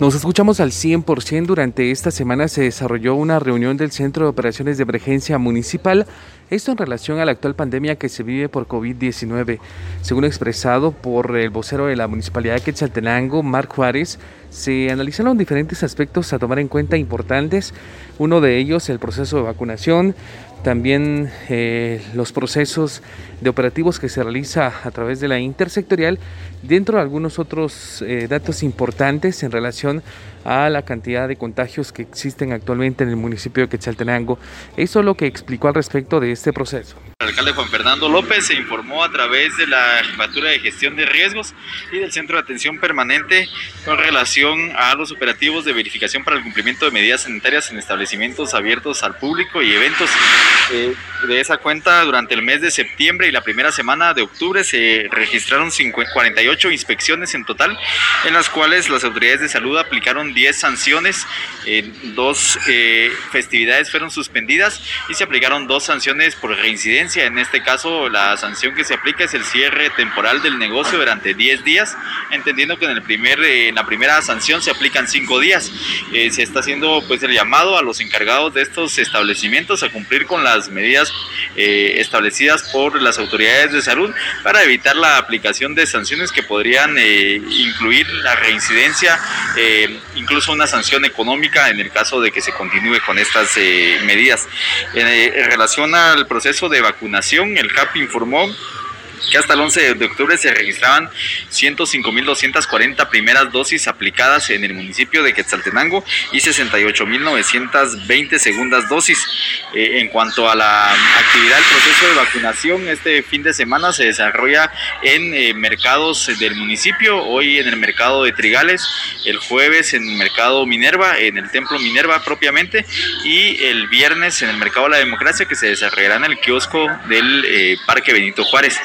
Nos escuchamos al 100%. Durante esta semana se desarrolló una reunión del Centro de Operaciones de Emergencia Municipal, esto en relación a la actual pandemia que se vive por COVID-19. Según expresado por el vocero de la Municipalidad de Quetzaltenango, Marc Juárez, se analizaron diferentes aspectos a tomar en cuenta importantes. Uno de ellos, el proceso de vacunación, también eh, los procesos de operativos que se realiza a través de la intersectorial, dentro de algunos otros eh, datos importantes en relación a la cantidad de contagios que existen actualmente en el municipio de Quetzaltenango. Eso es lo que explicó al respecto de este proceso. El alcalde Juan Fernando López se informó a través de la Jefatura de Gestión de Riesgos y del Centro de Atención Permanente con relación a los operativos de verificación para el cumplimiento de medidas sanitarias en establecimientos abiertos al público y eventos. Eh, de esa cuenta, durante el mes de septiembre y la primera semana de octubre se registraron 48 inspecciones en total, en las cuales las autoridades de salud aplicaron 10 sanciones, dos eh, festividades fueron suspendidas y se aplicaron dos sanciones por reincidencia en este caso, la sanción que se aplica es el cierre temporal del negocio durante 10 días, entendiendo que en, el primer, eh, la primera sanción se aplican 5 días. Eh, se está haciendo pues el llamado a los encargados de estos establecimientos a cumplir con las medidas eh, establecidas por las autoridades de salud para evitar la aplicación de sanciones que podrían incluir la reincidencia, incluso una sanción económica en el caso de que se continúe con estas medidas. en relación al proceso de vacunación. El CAP informó que hasta el 11 de octubre se registraban 105.240 primeras dosis aplicadas en el municipio de Quetzaltenango y 68.920 segundas dosis. Eh, en cuanto a la actividad del proceso de vacunación, este fin de semana se desarrolla en eh, mercados del municipio, hoy en el mercado de Trigales, el jueves en el mercado Minerva, en el templo Minerva propiamente, y el viernes en el mercado de la democracia que se desarrollará en el kiosco del eh, Parque Benito Juárez.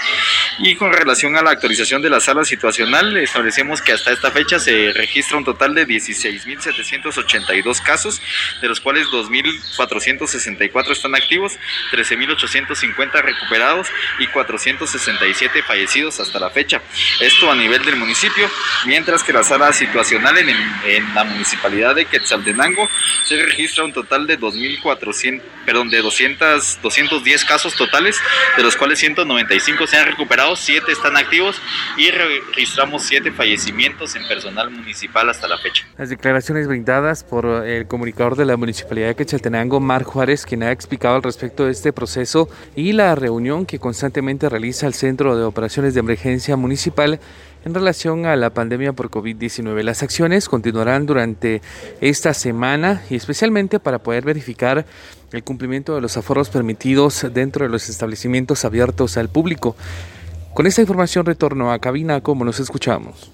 Y con relación a la actualización de la sala situacional, establecemos que hasta esta fecha se registra un total de 16.782 casos, de los cuales 2.464 están activos, 13.850 recuperados y 467 fallecidos hasta la fecha. Esto a nivel del municipio, mientras que la sala situacional en, en la municipalidad de Quetzaltenango se registra un total de 2.400, perdón, de 200, 210 casos totales, de los cuales 195 se han recuperados, 7 están activos y registramos 7 fallecimientos en personal municipal hasta la fecha. Las declaraciones brindadas por el comunicador de la municipalidad de Quetzaltenango, Mar Juárez, quien ha explicado al respecto de este proceso y la reunión que constantemente realiza el Centro de Operaciones de Emergencia Municipal en relación a la pandemia por COVID-19. Las acciones continuarán durante esta semana y especialmente para poder verificar el cumplimiento de los aforos permitidos dentro de los establecimientos abiertos al público. Con esta información retorno a cabina como nos escuchamos.